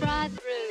right through.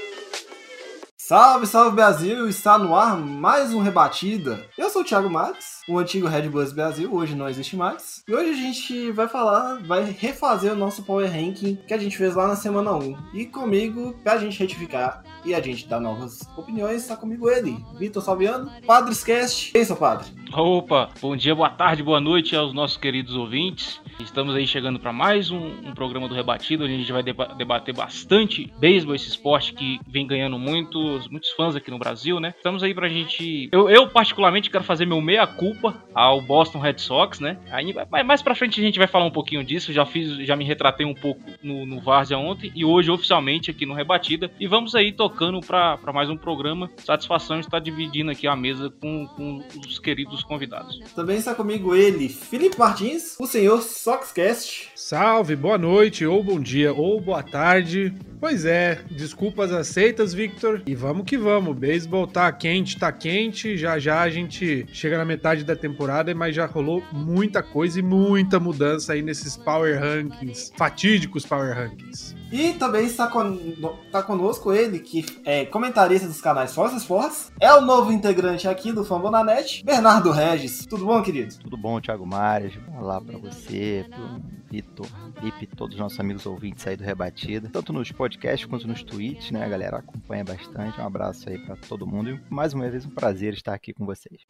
Salve, salve Brasil! Está no ar mais um Rebatida. Eu sou o Thiago Max, o antigo Red Bulls Brasil, hoje não existe mais. E hoje a gente vai falar, vai refazer o nosso Power Ranking que a gente fez lá na semana 1. E comigo, pra gente retificar e a gente dar novas opiniões, está comigo ele, Vitor Salviano, Padres Cast. Quem é seu padre? Opa, bom dia, boa tarde, boa noite aos nossos queridos ouvintes. Estamos aí chegando para mais um, um, programa do Rebatido, onde a gente vai deba debater bastante beisebol, esse esporte que vem ganhando muitos, muitos fãs aqui no Brasil, né? Estamos aí pra gente. Eu, eu particularmente, quero fazer meu meia-culpa ao Boston Red Sox, né? Aí, mais pra frente a gente vai falar um pouquinho disso. Já fiz, já me retratei um pouco no, no Várzea ontem e hoje oficialmente aqui no Rebatida. E vamos aí tocando para mais um programa. Satisfação de estar dividindo aqui a mesa com, com os queridos convidados. Também está comigo ele, Felipe Martins, o senhor Soxcast. Salve, boa noite, ou bom dia, ou boa tarde. Pois é, desculpas aceitas, Victor. E vamos que vamos. O beisebol tá quente, tá quente. Já já a gente chega na metade da temporada, mas já rolou muita coisa e muita mudança aí nesses Power Rankings, fatídicos Power Rankings. E também está, con está conosco ele, que é comentarista dos canais Fox Sports, é o novo integrante aqui do Fambonanet, Bernardo Regis. Tudo bom, querido? Tudo bom, Thiago Mares. Olá para você, pro Vitor, Lipe, todos os nossos amigos ouvintes aí do Rebatida, tanto nos podcasts quanto nos tweets, né? A galera acompanha bastante. Um abraço aí para todo mundo e mais uma vez um prazer estar aqui com vocês.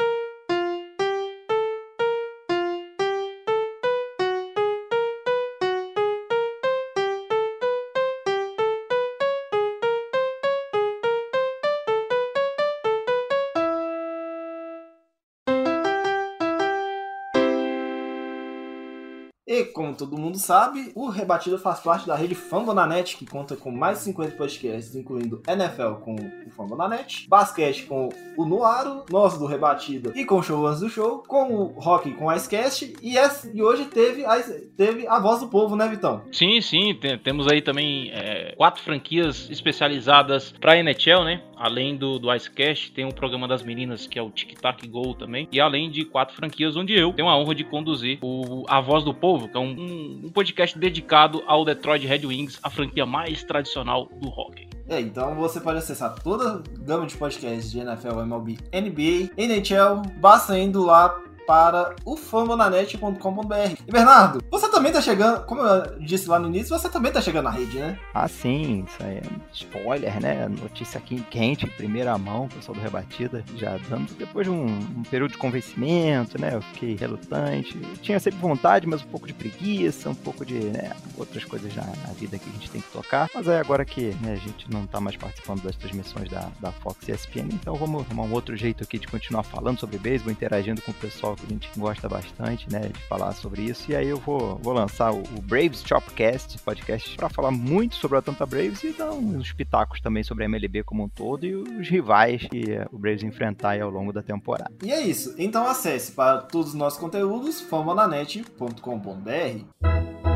Todo mundo sabe, o Rebatido faz parte da rede Fambonanet, que conta com mais de 50 podcasts, incluindo NFL com o Fambonanet, basquete com o Noaro, nós do Rebatido e com o Show Antes do Show, com o Rock com o Icecast, e, essa, e hoje teve a, teve a Voz do Povo, né, Vitão? Sim, sim, tem, temos aí também é, quatro franquias especializadas para NHL, né? Além do, do Icecast, tem o programa das meninas, que é o Tic Tac Go também, e além de quatro franquias onde eu tenho a honra de conduzir o A Voz do Povo, que é um, um, podcast dedicado ao Detroit Red Wings, a franquia mais tradicional do hockey. É, então você pode acessar toda a gama de podcasts de NFL, MLB, NBA, NHL, basta indo lá para o fambonanet.com.br. E Bernardo, você também tá chegando, como eu disse lá no início, você também tá chegando na rede, né? Ah, sim, isso aí é spoiler, né? Notícia aqui quente, primeira mão, pessoal do Rebatida, já dando, depois de um, um, período de convencimento, né? Eu fiquei relutante, eu tinha sempre vontade, mas um pouco de preguiça, um pouco de, né, outras coisas na, na vida que a gente tem que tocar, mas aí agora que né, a gente não tá mais participando das transmissões da, da Fox e ESPN, então vamos arrumar um outro jeito aqui de continuar falando sobre beisebol, interagindo com o pessoal que a gente gosta bastante, né, de falar sobre isso. E aí eu vou, vou lançar o, o Braves Chopcast, podcast, para falar muito sobre a Atlanta Braves e dar uns pitacos também sobre a MLB como um todo e os rivais que o Braves enfrentar ao longo da temporada. E é isso. Então acesse para todos os nossos conteúdos fambonanet.com.br.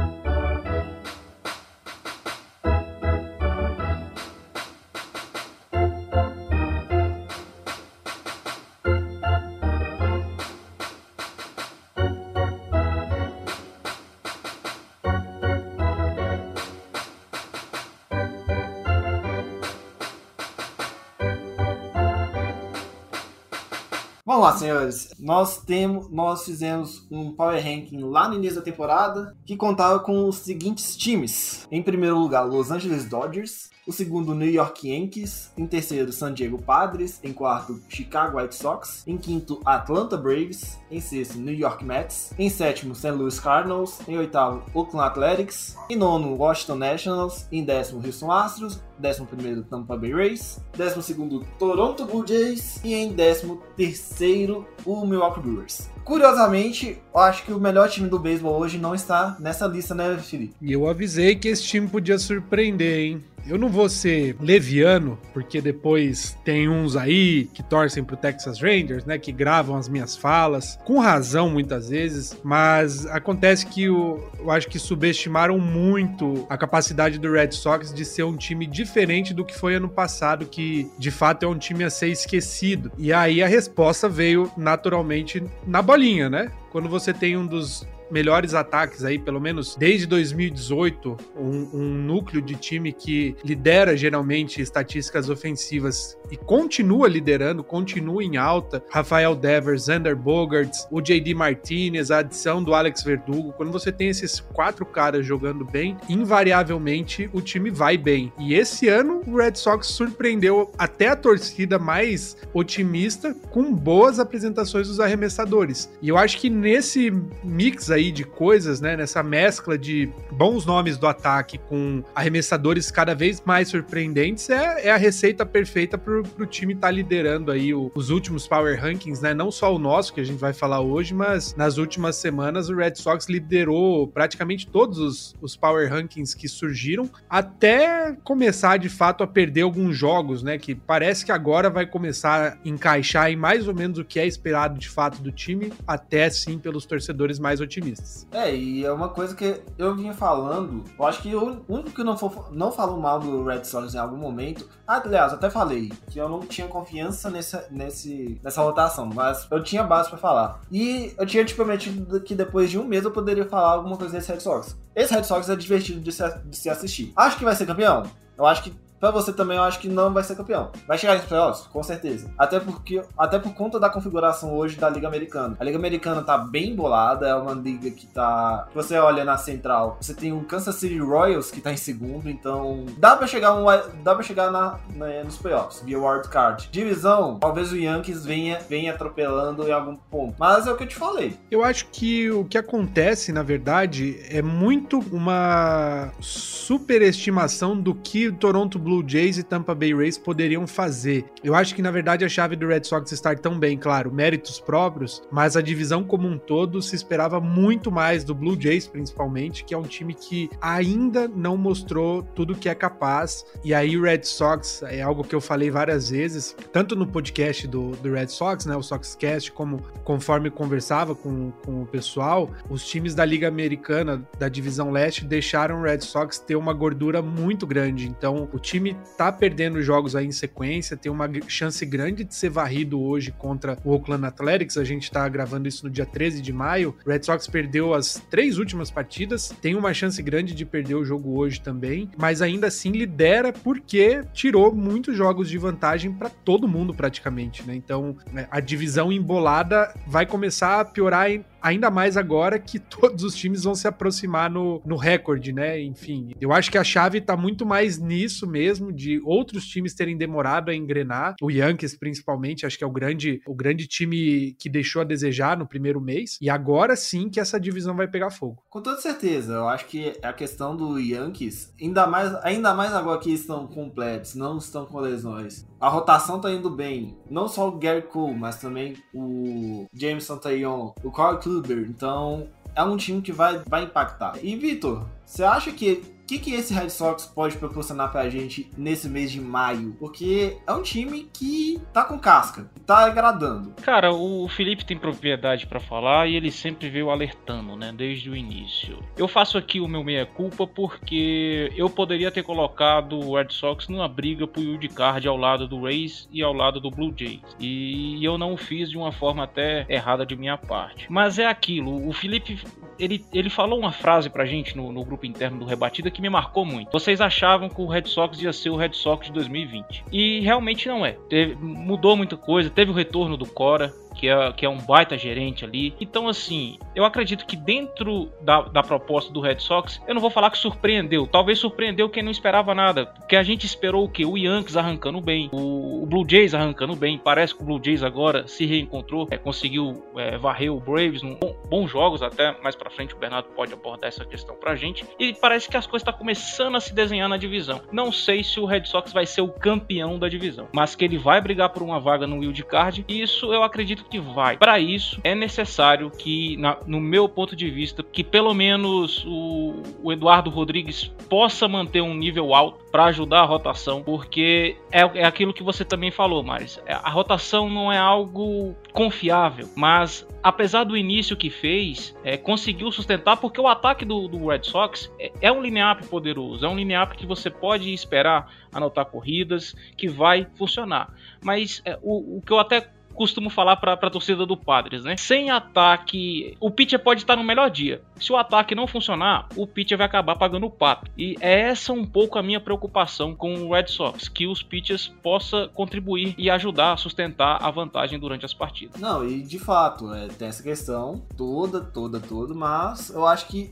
Vamos lá, senhores. Nós temos, nós fizemos um power ranking lá no início da temporada que contava com os seguintes times. Em primeiro lugar, Los Angeles Dodgers. O segundo, New York Yankees. Em terceiro, San Diego Padres. Em quarto, Chicago White Sox. Em quinto, Atlanta Braves. Em sexto, New York Mets. Em sétimo, St. Louis Cardinals. Em oitavo, Oakland Athletics. Em nono, Washington Nationals. Em décimo, Houston Astros. Décimo primeiro, Tampa Bay Rays. Décimo segundo, Toronto Blue Jays. E em décimo terceiro, o Milwaukee Brewers. Curiosamente, eu acho que o melhor time do beisebol hoje não está nessa lista, né, Felipe? E eu avisei que esse time podia surpreender, hein? Eu não vou ser leviano, porque depois tem uns aí que torcem pro Texas Rangers, né? Que gravam as minhas falas, com razão muitas vezes, mas acontece que eu, eu acho que subestimaram muito a capacidade do Red Sox de ser um time diferente do que foi ano passado, que de fato é um time a ser esquecido. E aí a resposta veio naturalmente na bolinha, né? Quando você tem um dos melhores ataques aí, pelo menos desde 2018, um, um, núcleo de time que lidera geralmente estatísticas ofensivas e continua liderando, continua em alta. Rafael Devers, Zander Bogarts, o JD Martinez, a adição do Alex Verdugo. Quando você tem esses quatro caras jogando bem, invariavelmente o time vai bem. E esse ano o Red Sox surpreendeu até a torcida mais otimista com boas apresentações dos arremessadores. E eu acho que nesse mix aí de coisas, né, nessa mescla de bons nomes do ataque com arremessadores cada vez mais surpreendentes, é, é a receita perfeita pro, pro time estar tá liderando aí o, os últimos Power Rankings, né? Não só o nosso, que a gente vai falar hoje, mas nas últimas semanas o Red Sox liderou praticamente todos os, os Power Rankings que surgiram, até começar de fato a perder alguns jogos, né? Que parece que agora vai começar a encaixar em mais ou menos o que é esperado de fato do time, até sim pelos torcedores mais otimistas. É, e é uma coisa que eu vinha falando, eu acho que o único que não, for, não falou mal do Red Sox em algum momento, aliás, até falei que eu não tinha confiança nessa, nesse, nessa rotação, mas eu tinha base para falar. E eu tinha te prometido que depois de um mês eu poderia falar alguma coisa desse Red Sox. Esse Red Sox é divertido de se, de se assistir. Acho que vai ser campeão? Eu acho que Pra você também, eu acho que não vai ser campeão. Vai chegar nos playoffs? Com certeza. Até porque, até por conta da configuração hoje da Liga Americana. A Liga Americana tá bem bolada, é uma liga que tá. Você olha na central, você tem um Kansas City Royals que tá em segundo, então dá pra chegar, um, dá pra chegar na, nos playoffs via card. Divisão, talvez o Yankees venha, venha atropelando em algum ponto. Mas é o que eu te falei. Eu acho que o que acontece, na verdade, é muito uma superestimação do que o Toronto Blue Blue Jays e Tampa Bay Rays poderiam fazer. Eu acho que na verdade a chave do Red Sox estar tão bem, claro, méritos próprios, mas a divisão como um todo se esperava muito mais do Blue Jays principalmente, que é um time que ainda não mostrou tudo que é capaz. E aí o Red Sox é algo que eu falei várias vezes, tanto no podcast do, do Red Sox, né, o Soxcast, como conforme conversava com, com o pessoal, os times da Liga Americana da divisão leste deixaram o Red Sox ter uma gordura muito grande. Então, o time time tá perdendo jogos aí em sequência, tem uma chance grande de ser varrido hoje contra o Oakland Athletics. A gente tá gravando isso no dia 13 de maio. O Red Sox perdeu as três últimas partidas, tem uma chance grande de perder o jogo hoje também, mas ainda assim lidera porque tirou muitos jogos de vantagem para todo mundo praticamente, né? Então, né, a divisão embolada vai começar a piorar ainda mais agora que todos os times vão se aproximar no, no recorde, né? Enfim, eu acho que a chave tá muito mais nisso mesmo, de outros times terem demorado a engrenar. O Yankees, principalmente, acho que é o grande, o grande time que deixou a desejar no primeiro mês. E agora sim que essa divisão vai pegar fogo. Com toda certeza, eu acho que a questão do Yankees, ainda mais, ainda mais agora que estão completos, não estão com lesões. A rotação tá indo bem. Não só o Gary Cole, mas também o Jameson Taillon, o Carl Então, é um time que vai, vai impactar. E, Vitor, você acha que que, que esse Red Sox pode proporcionar pra gente nesse mês de maio? Porque é um time que tá com casca, tá agradando. Cara, o Felipe tem propriedade para falar e ele sempre veio alertando, né, desde o início. Eu faço aqui o meu meia-culpa porque eu poderia ter colocado o Red Sox numa briga pro Wild Card ao lado do Rays e ao lado do Blue Jays. E eu não fiz de uma forma até errada de minha parte. Mas é aquilo, o Felipe ele, ele falou uma frase pra gente no, no grupo interno do Rebatida que me marcou muito. Vocês achavam que o Red Sox ia ser o Red Sox de 2020. E realmente não é. Teve, mudou muita coisa, teve o retorno do Cora, que é, que é um baita gerente ali. Então, assim, eu acredito que dentro da, da proposta do Red Sox, eu não vou falar que surpreendeu. Talvez surpreendeu quem não esperava nada. Porque a gente esperou o quê? O Yankees arrancando bem, o, o Blue Jays arrancando bem. Parece que o Blue Jays agora se reencontrou, é, conseguiu é, varrer o Braves, num, bom, bons jogos até. Mais pra frente o Bernardo pode abordar essa questão pra gente. E parece que as coisas estão tá começando a se desenhar na divisão. Não sei se o Red Sox vai ser o campeão da divisão, mas que ele vai brigar por uma vaga no wild card. E isso eu acredito que vai. Para isso é necessário que, na, no meu ponto de vista, que pelo menos o, o Eduardo Rodrigues possa manter um nível alto para ajudar a rotação, porque é, é aquilo que você também falou, Maris. É, a rotação não é algo confiável, mas apesar do início que fez, é, conseguiu sustentar porque o ataque do, do Red Sox é, é um line-up poderoso, é um line-up que você pode esperar anotar corridas, que vai funcionar. Mas é, o, o que eu até costumo falar para a torcida do Padres, né? Sem ataque, o pitcher pode estar no melhor dia. Se o ataque não funcionar, o pitcher vai acabar pagando o pato. E é essa um pouco a minha preocupação com o Red Sox, que os pitchers possa contribuir e ajudar a sustentar a vantagem durante as partidas. Não, e de fato, é, tem essa questão toda, toda, toda, mas eu acho que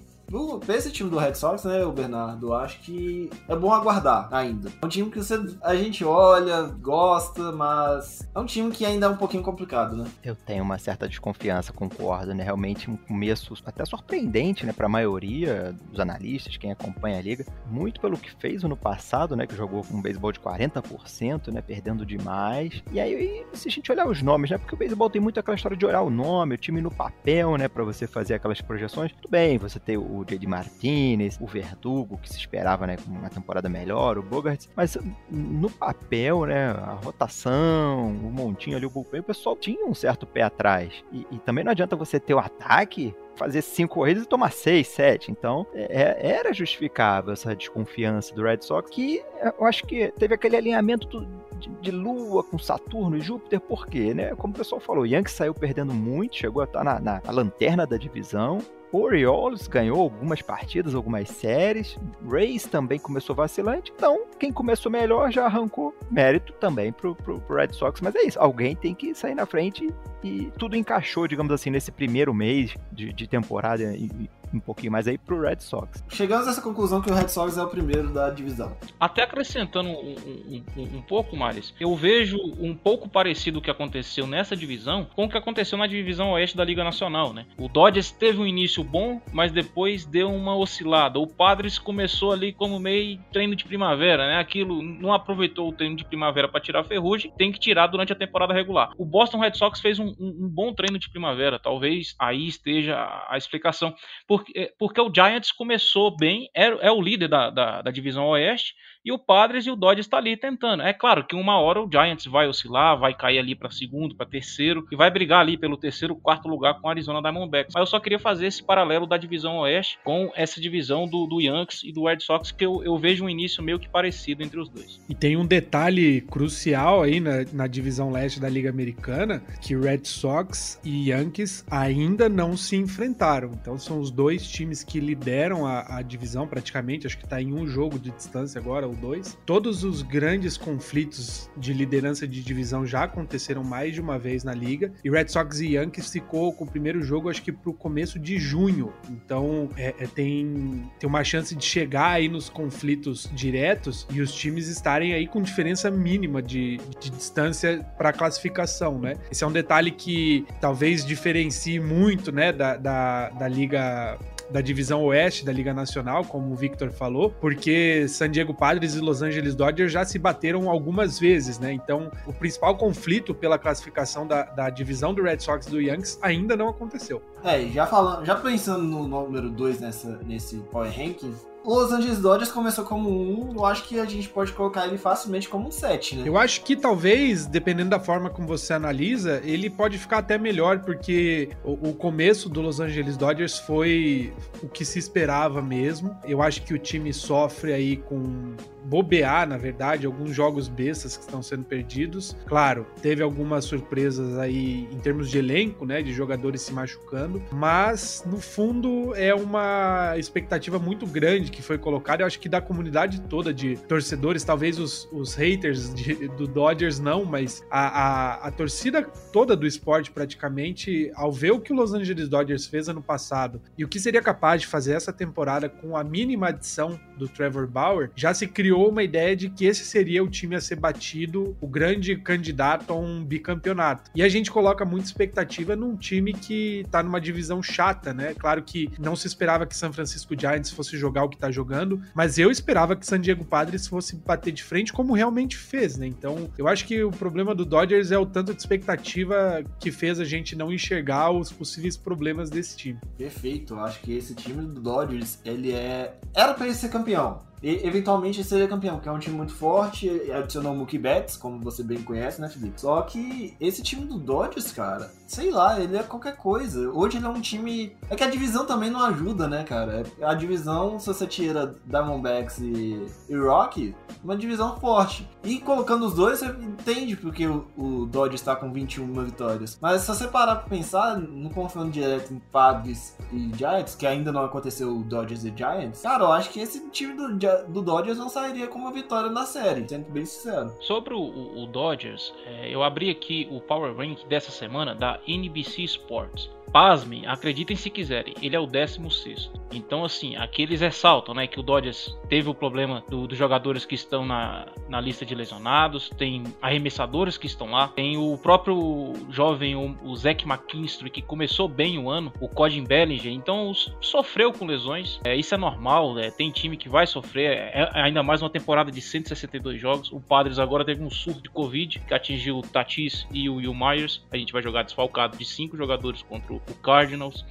Pra esse time do Red Sox, né, o Bernardo, acho que é bom aguardar ainda. É um time que você, a gente olha, gosta, mas é um time que ainda é um pouquinho complicado, né? Eu tenho uma certa desconfiança, concordo, né? Realmente um começo até surpreendente, né, pra maioria dos analistas, quem acompanha a liga. Muito pelo que fez no passado, né, que jogou com um beisebol de 40%, né, perdendo demais. E aí, se a gente olhar os nomes, né, porque o beisebol tem muito aquela história de olhar o nome, o time no papel, né, pra você fazer aquelas projeções. Tudo bem, você tem o o J.D. Martinez, o Verdugo, que se esperava, né, com uma temporada melhor, o Bogart, mas no papel, né, a rotação, o montinho ali, o bullpen, o pessoal tinha um certo pé atrás. E, e também não adianta você ter o ataque fazer cinco corridas e tomar seis, sete. Então, é, era justificável essa desconfiança do Red Sox, que eu acho que teve aquele alinhamento de, de, Lua com Saturno e Júpiter, por quê? Né? Como o pessoal falou, o Yankees saiu perdendo muito, chegou a estar na, na, na lanterna da divisão, Orioles ganhou algumas partidas, algumas séries. Rays também começou vacilante. Então, quem começou melhor já arrancou mérito também pro, pro, pro Red Sox. Mas é isso, alguém tem que sair na frente e tudo encaixou, digamos assim, nesse primeiro mês de, de temporada e, um pouquinho mais aí pro Red Sox. Chegamos a essa conclusão que o Red Sox é o primeiro da divisão. Até acrescentando um, um, um, um pouco, Maris, eu vejo um pouco parecido o que aconteceu nessa divisão com o que aconteceu na divisão oeste da Liga Nacional, né? O Dodgers teve um início bom, mas depois deu uma oscilada. O Padres começou ali como meio treino de primavera, né? Aquilo não aproveitou o treino de primavera para tirar ferrugem, tem que tirar durante a temporada regular. O Boston Red Sox fez um, um bom treino de primavera, talvez aí esteja a explicação. Por porque, é, porque o Giants começou bem, é, é o líder da, da, da divisão oeste, e o Padres e o Dodgers está ali tentando. É claro que uma hora o Giants vai oscilar, vai cair ali para segundo, para terceiro e vai brigar ali pelo terceiro, quarto lugar com o Arizona Diamondbacks. Mas eu só queria fazer esse paralelo da divisão oeste com essa divisão do, do Yankees e do Red Sox que eu, eu vejo um início meio que parecido entre os dois. E tem um detalhe crucial aí na, na divisão leste da Liga Americana que Red Sox e Yankees ainda não se enfrentaram. Então são os dois times que lideram a, a divisão praticamente. Acho que está em um jogo de distância agora ou dois. Todos os grandes conflitos de liderança de divisão já aconteceram mais de uma vez na liga. E Red Sox e Yankees ficou com o primeiro jogo, acho que pro começo de junho. Então é, é, tem, tem uma chance de chegar aí nos conflitos diretos e os times estarem aí com diferença mínima de, de distância para classificação, né? Esse é um detalhe que talvez diferencie muito, né, da, da, da liga da divisão oeste da Liga Nacional, como o Victor falou, porque San Diego Padres e Los Angeles Dodgers já se bateram algumas vezes, né? Então, o principal conflito pela classificação da, da divisão do Red Sox e do Yankees ainda não aconteceu. É, já falando, já pensando no número 2 nessa nesse Power Rankings, Los Angeles Dodgers começou como um, eu acho que a gente pode colocar ele facilmente como um 7, né? Eu acho que talvez, dependendo da forma como você analisa, ele pode ficar até melhor, porque o, o começo do Los Angeles Dodgers foi o que se esperava mesmo. Eu acho que o time sofre aí com bobear, na verdade, alguns jogos bestas que estão sendo perdidos. Claro, teve algumas surpresas aí em termos de elenco, né, de jogadores se machucando, mas no fundo é uma expectativa muito grande que foi colocado, eu acho que da comunidade toda de torcedores, talvez os, os haters de, do Dodgers não, mas a, a, a torcida toda do esporte praticamente, ao ver o que o Los Angeles Dodgers fez ano passado e o que seria capaz de fazer essa temporada com a mínima adição do Trevor Bauer, já se criou uma ideia de que esse seria o time a ser batido, o grande candidato a um bicampeonato. E a gente coloca muita expectativa num time que tá numa divisão chata, né? Claro que não se esperava que San Francisco Giants fosse jogar o que tá jogando, mas eu esperava que San Diego Padres fosse bater de frente como realmente fez, né? Então, eu acho que o problema do Dodgers é o tanto de expectativa que fez a gente não enxergar os possíveis problemas desse time. Perfeito, eu acho que esse time do Dodgers, ele é. Era ele ser campeão campeão. E eventualmente seria campeão, porque é um time muito forte, adicionou o Mookie Betts, como você bem conhece, né, Felipe? Só que esse time do Dodgers, cara, sei lá, ele é qualquer coisa. Hoje ele é um time. É que a divisão também não ajuda, né, cara? A divisão, se você tira Diamondbacks e, e Rock, uma divisão forte. E colocando os dois, você entende porque o, o Dodgers está com 21 vitórias. Mas se você parar pra pensar, no confronto direto em Padres e Giants, que ainda não aconteceu o Dodgers e Giants, cara, eu acho que esse time do, do Dodgers não sairia com uma vitória na série, sendo bem sincero. Sobre o, o Dodgers, é, eu abri aqui o Power Rank dessa semana da NBC Sports. Pasmem, acreditem se quiserem, ele é o 16. Então, assim, aqui eles ressaltam né, que o Dodgers teve o problema do, dos jogadores que estão na, na lista de lesionados, tem arremessadores que estão lá, tem o próprio jovem, o, o Zach McKinstry, que começou bem o ano, o Codin Bellinger, então sofreu com lesões. É, isso é normal, é, tem time que vai sofrer, é, é ainda mais uma temporada de 162 jogos. O Padres agora teve um surto de Covid que atingiu o Tatis e o Will Myers. A gente vai jogar desfalcado de cinco jogadores contra o o Cardinals.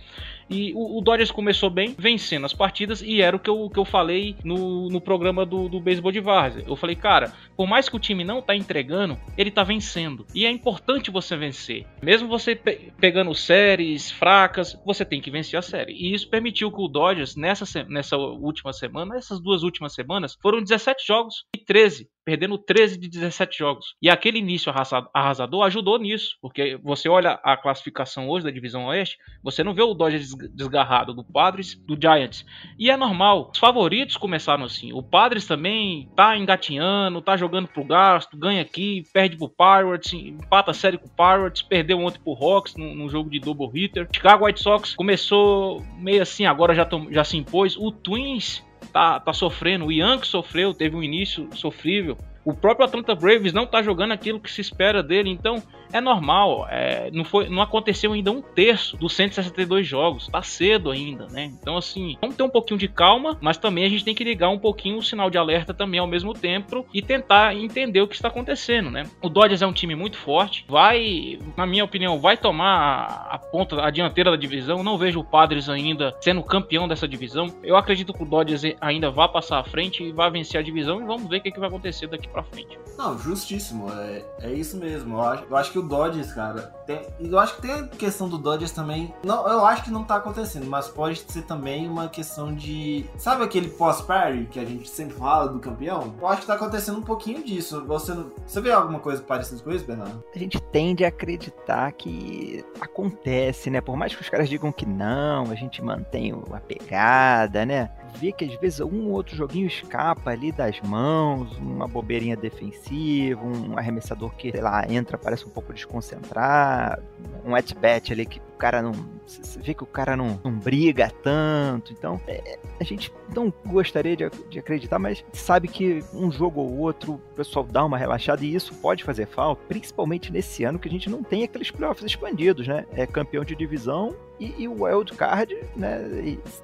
E o, o, Dodgers começou bem, vencendo as partidas, e era o que eu, que eu falei no, no programa do, do beisebol de várzea. Eu falei, cara, por mais que o time não tá entregando, ele tá vencendo. E é importante você vencer. Mesmo você pe pegando séries fracas, você tem que vencer a série. E isso permitiu que o Dodgers, nessa, nessa última semana, essas duas últimas semanas, foram 17 jogos e 13 perdendo 13 de 17 jogos. E aquele início arrasador ajudou nisso, porque você olha a classificação hoje da divisão Oeste, você não vê o Dodgers desgarrado do Padres, do Giants. E é normal, os favoritos começaram assim. O Padres também tá engatinhando, tá jogando pro gasto, ganha aqui, perde pro Pirates, empata a série com o Pirates, perdeu ontem pro Hawks num, jogo de double hitter. Chicago White Sox começou meio assim, agora já, já se impôs. O Twins tá, tá sofrendo, o Yankees sofreu, teve um início sofrível. O próprio Atlanta Braves não tá jogando aquilo que se espera dele, então é normal. É, não, foi, não aconteceu ainda um terço dos 162 jogos. Tá cedo ainda, né? Então, assim, vamos ter um pouquinho de calma, mas também a gente tem que ligar um pouquinho o sinal de alerta também ao mesmo tempo e tentar entender o que está acontecendo, né? O Dodgers é um time muito forte, vai, na minha opinião, vai tomar a ponta, a dianteira da divisão. Não vejo o Padres ainda sendo campeão dessa divisão. Eu acredito que o Dodgers ainda vai passar à frente e vai vencer a divisão e vamos ver o que, que vai acontecer daqui para frente. Não, justíssimo. É, é isso mesmo. Eu acho, eu acho que o Dodgers, cara, tem, eu acho que tem a questão do Dodgers também. Não, eu acho que não tá acontecendo, mas pode ser também uma questão de. Sabe aquele pós-party que a gente sempre fala do campeão? Eu acho que tá acontecendo um pouquinho disso. Você, você vê alguma coisa parecida com isso, Bernardo? A gente tende a acreditar que acontece, né? Por mais que os caras digam que não, a gente mantém a pegada, né? Vê que às vezes um ou outro joguinho escapa ali das mãos, uma bobeirinha defensiva, um arremessador que, sei lá, entra, parece um pouco desconcentrado, um at-bat ali que cara não. Você vê que o cara não, não briga tanto. Então, é, a gente não gostaria de, de, acreditar, mas sabe que um jogo ou outro o pessoal dá uma relaxada e isso pode fazer falta, principalmente nesse ano que a gente não tem aqueles playoffs expandidos, né? É campeão de divisão e, e o wild card né,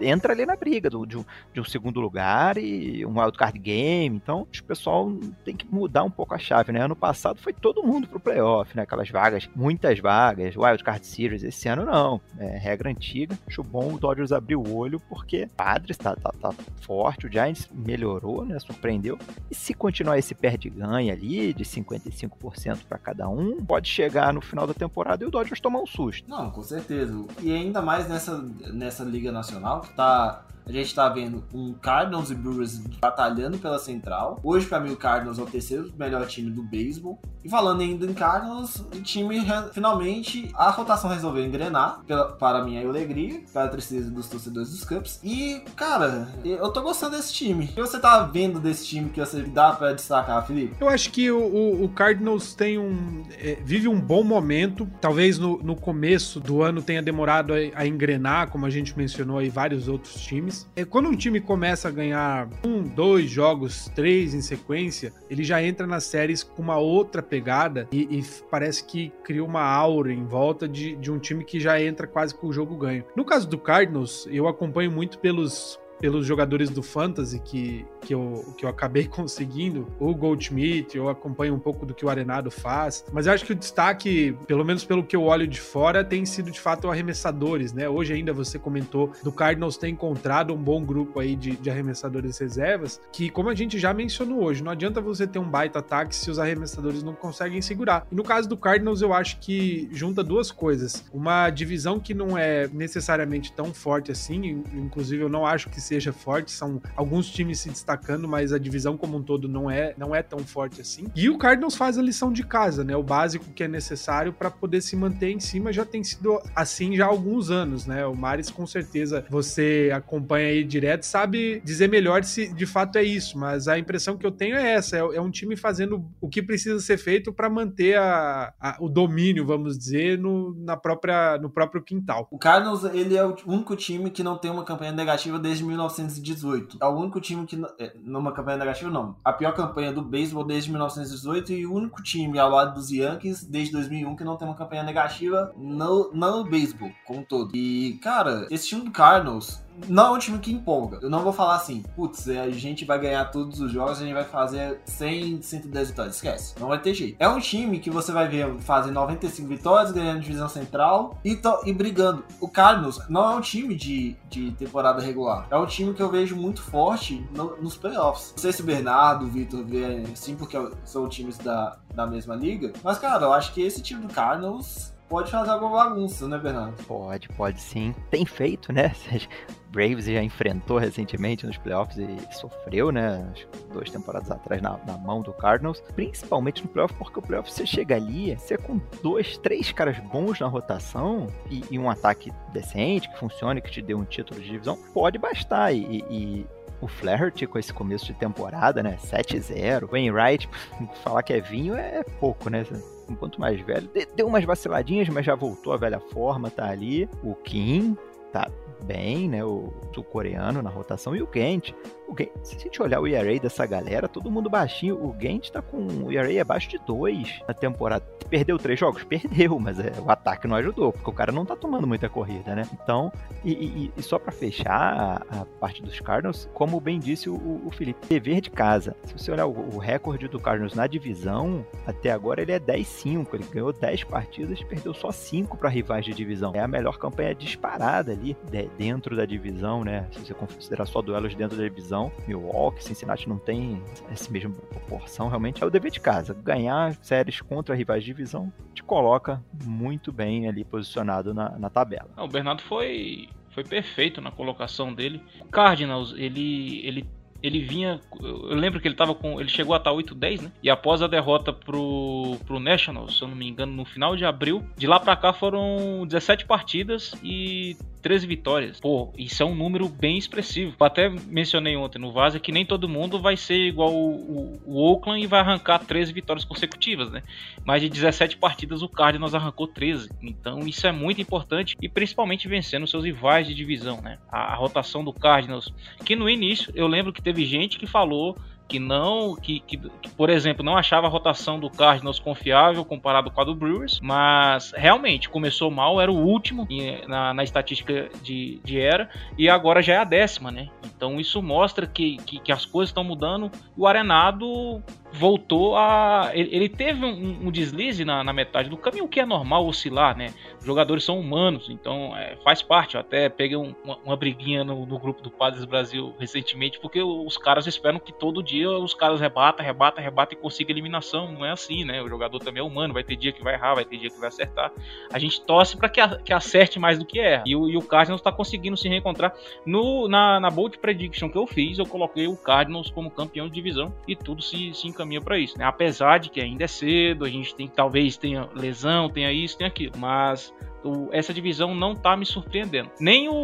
entra ali na briga do, de, um, de um segundo lugar e um wild card game. Então, o pessoal tem que mudar um pouco a chave, né? Ano passado foi todo mundo pro playoff, né? Aquelas vagas, muitas vagas, wild card series. Esse ano não, é regra antiga. Acho bom o Dodgers abrir o olho porque Padres tá, tá, tá forte, o Giants melhorou, né? Surpreendeu. E se continuar esse perde-ganha ali de 55% para cada um, pode chegar no final da temporada e o Dodgers tomar um susto. Não, com certeza. E ainda mais nessa, nessa Liga Nacional, que tá A gente tá vendo um Cardinals e Brewers batalhando pela central. Hoje, pra mim, o Cardinals é o terceiro melhor time do beisebol. E falando ainda em Cardinals, o time finalmente a rotação resolveu engrenar, pela, para minha alegria, para a tristeza dos torcedores dos Cubs. E, cara, eu tô gostando desse time. O que você tá vendo desse time que você dá para destacar, Felipe? Eu acho que o, o, o Cardinals tem um. É, vive um bom momento. Talvez no, no começo do ano tenha demorado a, a, engrenar, como a gente mencionou aí, vários outros times. É, quando um time começa a ganhar um, dois jogos, três em sequência, ele já entra nas séries com uma outra pegada e, e parece que cria uma aura em volta de, de um time que já entra quase com o jogo ganho. No caso do Cardinals, eu acompanho muito pelos pelos jogadores do Fantasy que, que, eu, que eu acabei conseguindo, o Goldschmidt, eu acompanho um pouco do que o Arenado faz, mas eu acho que o destaque, pelo menos pelo que eu olho de fora, tem sido de fato arremessadores, né? Hoje ainda você comentou do Cardinals ter encontrado um bom grupo aí de, de arremessadores reservas, que como a gente já mencionou hoje, não adianta você ter um baita ataque se os arremessadores não conseguem segurar. E no caso do Cardinals, eu acho que junta duas coisas. Uma divisão que não é necessariamente tão forte assim, inclusive eu não acho que seja forte, são alguns times se destacando, mas a divisão como um todo não é, não é tão forte assim. E o Cardinals faz a lição de casa, né? O básico que é necessário para poder se manter em cima já tem sido assim já há alguns anos, né? O Maris com certeza você acompanha aí direto, sabe dizer melhor se de fato é isso, mas a impressão que eu tenho é essa, é, é um time fazendo o que precisa ser feito para manter a, a, o domínio, vamos dizer, no, na própria, no próprio quintal. O Cardinals, ele é o único time que não tem uma campanha negativa desde 1918. É o único time que. É, numa campanha negativa, não. A pior campanha do beisebol desde 1918 e o único time ao lado dos Yankees desde 2001 que não tem uma campanha negativa no, no beisebol como um todo. E, cara, esse time do Cardinals não é um time que empolga. Eu não vou falar assim, putz, a gente vai ganhar todos os jogos, a gente vai fazer 100, 110 vitórias. Esquece. Não vai ter jeito. É um time que você vai ver fazer 95 vitórias, ganhando divisão central e, e brigando. O Cardinals não é um time de, de temporada regular. É um time que eu vejo muito forte no, nos playoffs. Não sei se o Bernardo, o Vitor vê assim, porque são times da, da mesma liga. Mas, cara, eu acho que esse time do Cardinals pode fazer alguma bagunça, né, Bernardo? Pode, pode sim. Tem feito, né? Braves já enfrentou recentemente nos playoffs e sofreu, né? Duas temporadas atrás na, na, mão do Cardinals. Principalmente no playoff, porque o playoff você chega ali, você com dois, três caras bons na rotação e, e um ataque decente, que funcione, que te dê um título de divisão, pode bastar. E, e o Flaherty com esse começo de temporada, né? 7-0. Wainwright, falar que é vinho é pouco, né? Enquanto mais velho, deu umas vaciladinhas, mas já voltou à velha forma, tá ali. O Kim tá bem, né? O sul-coreano na rotação e o Gent. O se a gente olhar o ERA dessa galera, todo mundo baixinho. O Gent tá com o ERA abaixo de 2 na temporada. Perdeu três jogos? Perdeu, mas é, o ataque não ajudou, porque o cara não tá tomando muita corrida, né? Então, e, e, e só para fechar a, a, parte dos Cardinals, como bem disse o, o, Felipe, dever de casa. Se você olhar o, o recorde do Cardinals na divisão, até agora ele é 10-5. Ele ganhou 10 partidas e perdeu só 5 para rivais de divisão. É a melhor campanha disparada ali de, dentro da divisão, né? Se você considerar só duelos dentro da divisão, Milwaukee, Cincinnati não tem essa mesma proporção. Realmente é o dever de casa. Ganhar séries contra rivais de divisão te coloca muito bem ali posicionado na, na tabela. O Bernardo foi foi perfeito na colocação dele. O Cardinals, ele, ele ele vinha. Eu lembro que ele tava com. Ele chegou a estar 8-10, né? E após a derrota pro, pro Nationals, se eu não me engano, no final de abril, de lá para cá foram 17 partidas e 13 vitórias. Pô, isso é um número bem expressivo. Até mencionei ontem no Vaza que nem todo mundo vai ser igual o, o, o, Oakland e vai arrancar 13 vitórias consecutivas, né? Mas de 17 partidas o Cardinals arrancou 13. Então isso é muito importante e principalmente vencendo seus rivais de divisão, né? A, a rotação do Cardinals, que no início eu lembro que teve gente que falou que não, que, que, que, por exemplo, não achava a rotação do Cardinals confiável comparado com a do Brewers, mas realmente começou mal, era o último na, na estatística de, de era, e agora já é a décima, né? Então isso mostra que, que, que as coisas estão mudando. O Arenado voltou a. Ele, ele teve um, um deslize na, na, metade do caminho, o que é normal oscilar, né? Os jogadores são humanos, então é, faz parte. Eu até peguei um, uma, uma, briguinha no, no, grupo do Padres Brasil recentemente, porque os caras esperam que todo dia os caras rebata, rebata, rebata e consiga eliminação. Não é assim, né? O jogador também é humano, vai ter dia que vai errar, vai ter dia que vai acertar. A gente torce para que, que acerte mais do que erra. E o, e o Cardinals está conseguindo se reencontrar. No, na, na Bold Prediction que eu fiz, eu coloquei o Cardinals como campeão de divisão e tudo se, se encaminha para isso, né? Apesar de que ainda é cedo, a gente tem talvez tenha lesão, tenha isso, tenha aquilo, mas o, essa divisão não tá me surpreendendo. Nem o,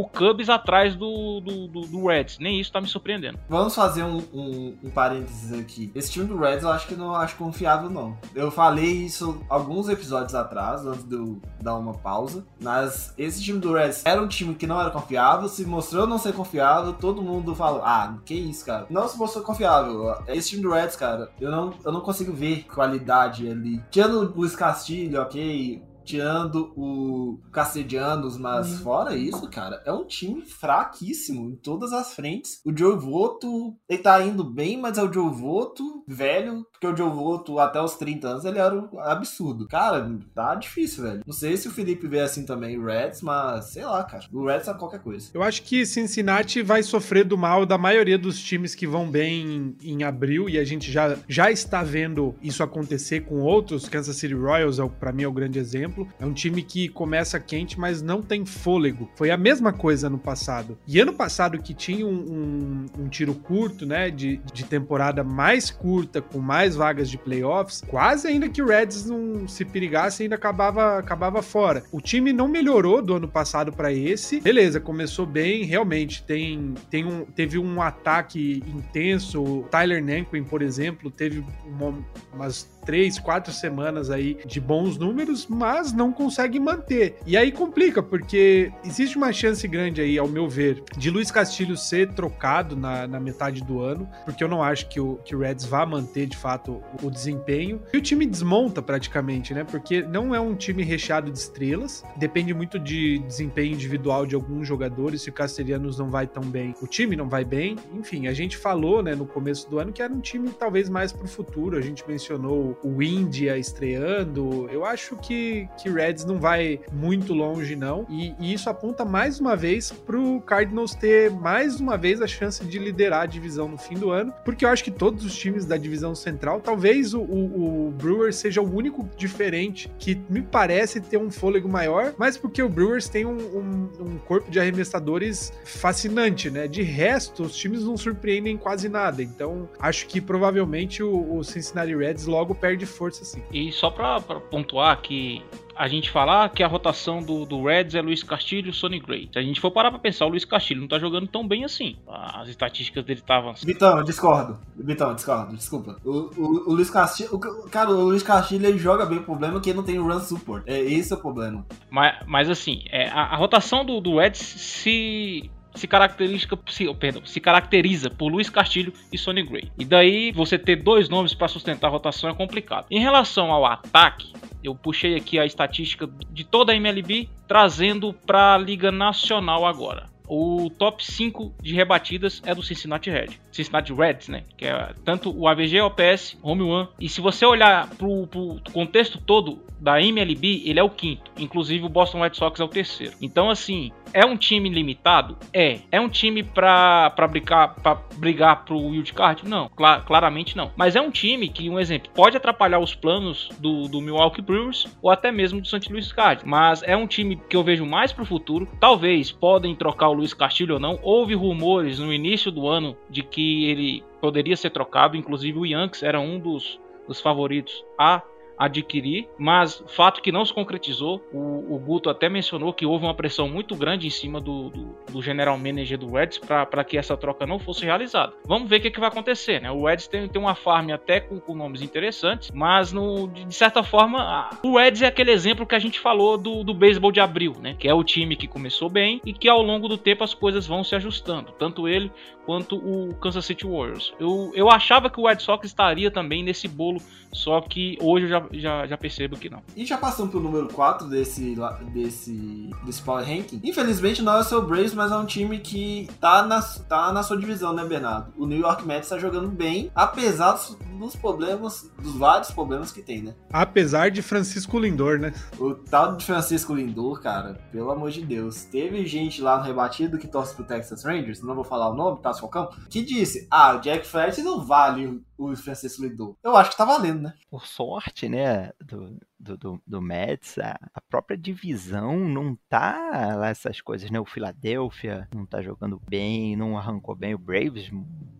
o Cubs atrás do, do, do, do, Reds, nem isso tá me surpreendendo. Vamos fazer um, um, um, parênteses aqui. Esse time do Reds eu acho que não acho confiável, não. Eu falei isso alguns episódios atrás, antes de eu dar uma pausa. Mas esse time do Reds era um time que não era confiável, se mostrou não ser confiável, todo mundo fala, ah, que isso, cara. Não se mostrou confiável. Esse time do Reds, cara, eu não, eu não consigo ver qualidade ali. Tirando o Luiz Castilho, ok, tirando o Castellanos, mas uhum. fora isso, cara, é um time fraquíssimo em todas as frentes. O Joe Voto, ele tá indo bem, mas é o Joe Voto velho, porque o Joe Voto até os 30 anos ele era um absurdo. Cara, tá difícil, velho. Não sei se o Felipe vê assim também o Reds, mas sei lá, cara. O Reds é qualquer coisa. Eu acho que Cincinnati vai sofrer do mal da maioria dos times que vão bem em, em abril e a gente já, já está vendo isso acontecer com outros. Kansas City Royals, é, para mim, é o grande exemplo exemplo. É um time que começa quente, mas não tem fôlego. Foi a mesma coisa no passado. E ano passado, que tinha um, um, um tiro curto, né? De, de temporada mais curta, com mais vagas de playoffs, quase ainda que o Reds não se perigasse, ainda acabava, acababa fora. O time não melhorou do ano passado para esse. Beleza, começou bem, realmente. Tem, tem um, teve um ataque intenso. O Tyler Nanquin, por exemplo, teve uma, umas três, quatro semanas aí de bons números, mas não consegue manter. E aí complica, porque existe uma chance grande aí, ao meu ver, de Luiz Castilho ser trocado na, na metade do ano, porque eu não acho que o, que o Reds vá manter de fato o, desempenho. E o time desmonta praticamente, né? Porque não é um time recheado de estrelas, depende muito de desempenho individual de alguns jogadores. Se o Castelhanos não vai tão bem, o time não vai bem. Enfim, a gente falou, né, no começo do ano que era um time talvez mais pro futuro. A gente mencionou o India estreando, eu acho que, que Reds não vai muito longe, não. E, e, isso aponta mais uma vez pro Cardinals ter mais uma vez a chance de liderar a divisão no fim do ano, porque eu acho que todos os times da divisão central, talvez o, o, o Brewers seja o único diferente que me parece ter um fôlego maior, mas porque o Brewers tem um, um, um corpo de arremessadores fascinante, né? De resto, os times não surpreendem quase nada. Então, acho que provavelmente o, o Cincinnati Reds logo perde força, sim. E só pra pontuar que a gente falar que a rotação do, do Reds é Luiz Castilho e Sonny Gray. Se a gente for parar pra pensar, o Luiz Castilho não tá jogando tão bem assim. As estatísticas dele estavam. Vitão, eu discordo. Vitão, discordo, desculpa. O, o, o Luiz Castilho. O, cara, o Luiz Castilho ele joga bem. O problema é que ele não tem run support. É esse é o problema. Mas, mas assim, é, a, a rotação do, do Reds se se caracteriza, se, perdão, se caracteriza por Luiz Castilho e Sonny Gray. E daí você ter dois nomes para sustentar a rotação é complicado. Em relação ao ataque, eu puxei aqui a estatística de toda a MLB trazendo para a Liga Nacional agora. O top 5 de rebatidas é do Cincinnati Red. Cincinnati Reds, né? Que é tanto o AVG, OPS, Home One. E se você olhar pro, pro contexto todo da MLB, ele é o quinto. Inclusive o Boston Red Sox é o terceiro. Então, assim, é um time limitado? É. É um time pra, pra, brigar, pra brigar pro wild card? Não, cl claramente não. Mas é um time que, um exemplo, pode atrapalhar os planos do, do Milwaukee Brewers ou até mesmo do St. Louis Card. Mas é um time que eu vejo mais pro futuro. Talvez podem trocar o Luiz Castilho ou não. Houve rumores no início do ano de que ele poderia ser trocado. Inclusive o Yankees era um dos, dos favoritos a adquirir, mas fato que não se concretizou. O, o Guto até mencionou que houve uma pressão muito grande em cima do, do, do general manager do Reds para que essa troca não fosse realizada. Vamos ver o que, que vai acontecer, né? O Reds tem, tem uma farm até com, com nomes interessantes, mas no, de certa forma, a, o Reds é aquele exemplo que a gente falou do, do beisebol de abril, né? Que é o time que começou bem e que ao longo do tempo as coisas vão se ajustando, tanto ele quanto o Kansas City Warriors. Eu, eu achava que o Red Sox estaria também nesse bolo, só que hoje eu já, já, já percebo que não. E já passamos pro número 4 desse, desse, desse Power Ranking. Infelizmente não é o seu Braves, mas é um time que tá na, tá na sua divisão, né, Bernardo? O New York Mets tá jogando bem, apesar dos, dos problemas, dos vários problemas que tem, né? Apesar de Francisco Lindor, né? O tal de Francisco Lindor, cara, pelo amor de Deus. Teve gente lá no rebatido que torce pro Texas Rangers, não vou falar o nome, tá, Falcão, que disse: Ah, o Jack Flaherty não vale o, o Francisco Lindor. Eu acho que tá valendo, né? Por sorte, né, do, do, do, do Mets, a, a própria divisão não tá lá essas coisas, né? O Philadelphia não tá jogando bem, não arrancou bem. O Braves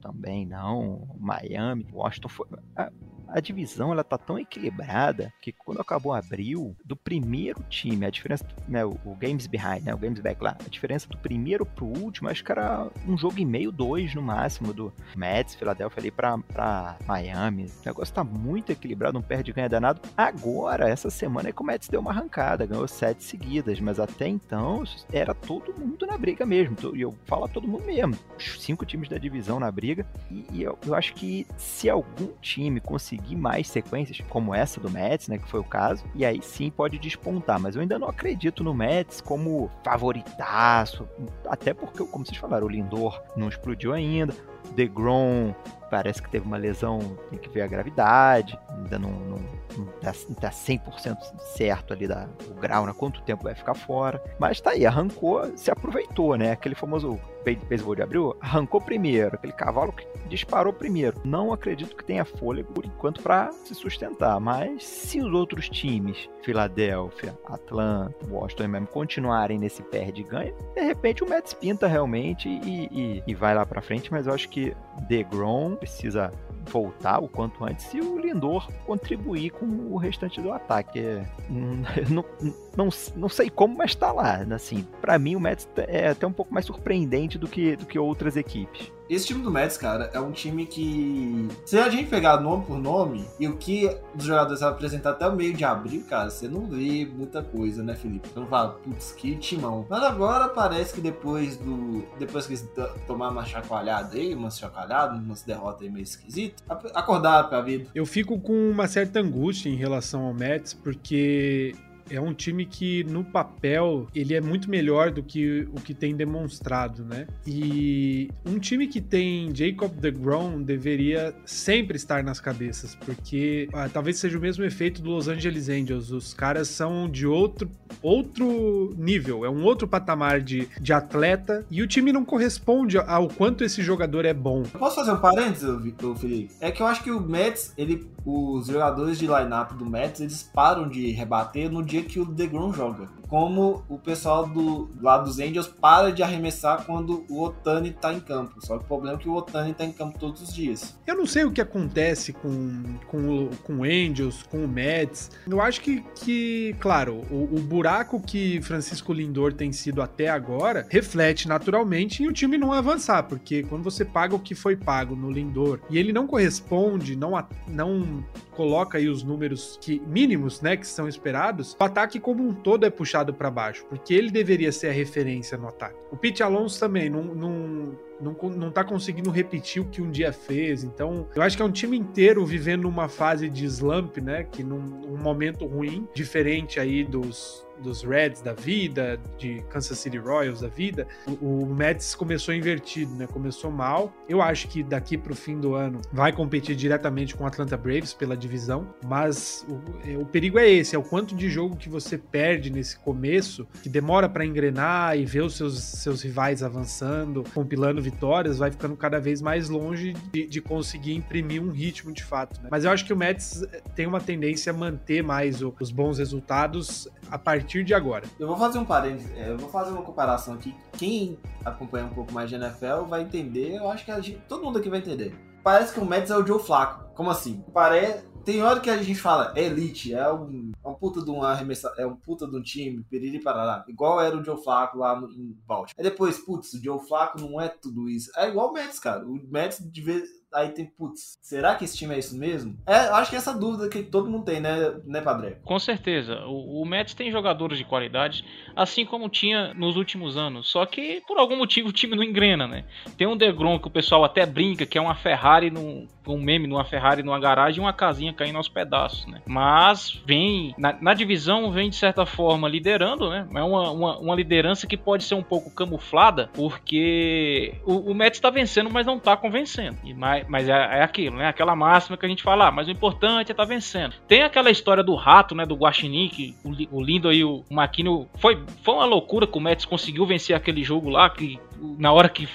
também não. O Miami, Washington foi... A, a divisão ela tá tão equilibrada que quando acabou abril, do primeiro time, a diferença, né, o, Games Behind, né, o Games Back lá, a diferença do primeiro pro último, acho que era um jogo e meio, dois no máximo, do Mets, Philadelphia ali pra, pra Miami. O negócio tá muito equilibrado, não perde ganha danado. Agora, essa semana é que o Mets deu uma arrancada, ganhou sete seguidas, mas até então era todo mundo na briga mesmo. E eu falo a todo mundo mesmo. Cinco times da divisão na briga. E, e eu, eu acho que se algum time conseguir mais sequências, como essa do Mets, né, que foi o caso, e aí sim pode despontar. Mas eu ainda não acredito no Mets como favoritaço, até porque, como vocês falaram, o Lindor não explodiu ainda, DeGrom parece que teve uma lesão, tem que ver a gravidade, ainda não, não, não tá, tá 100% certo ali da, o grau, né? Quanto tempo vai ficar fora. Mas tá aí, arrancou, se aproveitou, né? Aquele famoso beisebol de abril, arrancou primeiro, aquele cavalo que disparou primeiro. Não acredito que tenha fôlego por enquanto para se sustentar, mas se os outros times, Filadélfia, Atlanta, Washington mesmo, continuarem nesse perde e ganha, de repente o Mets pinta realmente e, e, e vai lá para frente, mas eu acho que DeGrom precisa voltar o quanto antes e o Lindor contribuir com o restante do ataque. Não, não, não sei como, mas tá lá. Assim, para mim o Mets é até um pouco mais surpreendente do que, do que outras equipes. Esse time do Mets, cara, é um time que. Se a gente pegar nome por nome e o que os jogadores apresentar até o meio de abril, cara, você não vê muita coisa, né, Felipe? Não fala, putz, que timão. Mas agora parece que depois do. Depois que eles tomaram uma chacoalhada aí, uma chacoalhada, umas derrotas aí meio esquisitas, acordaram pra vida. Eu fico com uma certa angústia em relação ao Mets, porque é um time que no papel ele é muito melhor do que o que tem demonstrado, né? E um time que tem Jacob DeGrom deveria sempre estar nas cabeças, porque ah, talvez seja o mesmo efeito do Los Angeles Angels. Os caras são de outro outro nível, é um outro patamar de, de atleta e o time não corresponde ao quanto esse jogador é bom. Posso fazer um parênteses, Felipe? É que eu acho que o Mets, ele, os jogadores de lineup do Mets, eles param de rebater no dia que o DeGrom joga. Como o pessoal do lado dos Angels para de arremessar quando o Otani tá em campo. Só que o problema é que o Otani tá em campo todos os dias. Eu não sei o que acontece com, com, com o Angels, com o Mets. Eu acho que, que claro, o, o buraco que Francisco Lindor tem sido até agora reflete naturalmente em o time não avançar, porque quando você paga o que foi pago no Lindor e ele não corresponde, não, não coloca aí os números que mínimos, né, que são esperados, o ataque como um todo é puxado para baixo, porque ele deveria ser a referência no ataque. O Pete Alonso também não, não não, não tá conseguindo repetir o que um dia fez. Então, eu acho que é um time inteiro vivendo uma fase de slump, né? Que num um momento ruim, diferente aí dos, dos Reds da vida, de Kansas City Royals da vida, o, o Mets começou invertido, né? Começou mal. Eu acho que daqui pro fim do ano vai competir diretamente com o Atlanta Braves pela divisão, mas o, o perigo é esse, é o quanto de jogo que você perde nesse começo, que demora para engrenar e ver os seus, seus rivais avançando, compilando vitórias, vai ficando cada vez mais longe de, de conseguir imprimir um ritmo de fato. Né? Mas eu acho que o Mets tem uma tendência a manter mais o, os bons resultados a partir de agora. Eu vou fazer um parênteses, eu vou fazer uma comparação aqui. Quem acompanha um pouco mais de NFL vai entender, eu acho que gente, todo mundo aqui vai entender. Parece que o Mets é o Joe Flaco. Como assim? Parece, tem hora que a gente fala é elite, é um, é um puta de um arremessa, é um puta de um time, periri parará, igual era o Joe Flacco lá no, em Baltimore. Aí depois, putz, o Joe Flacco não é tudo isso. É igual o Mets, cara. O Mets de vez aí tem, putz, será que esse time é isso mesmo? É, acho que é essa dúvida que todo mundo tem, né, né Padre? Com certeza. O, o Mets tem jogadores de qualidade, assim como tinha nos últimos anos. Só que, por algum motivo, o time não engrena, né? Tem um Degrom que o pessoal até brinca, que é uma Ferrari, num, um meme numa Ferrari numa garagem e uma casinha caindo aos pedaços, né? Mas vem, na, na divisão, vem de certa forma liderando, né? É uma, uma, uma liderança que pode ser um pouco camuflada, porque o, o Mets está vencendo, mas não está convencendo. E, mas é, é, aquilo, né? Aquela máxima que a gente fala, ah, mas o importante é estar tá vencendo. Tem aquela história do rato, né? Do Guaxinim, que o, o Lindo e o Maquino. Foi, foi uma loucura que o Mets conseguiu vencer aquele jogo lá, que na hora que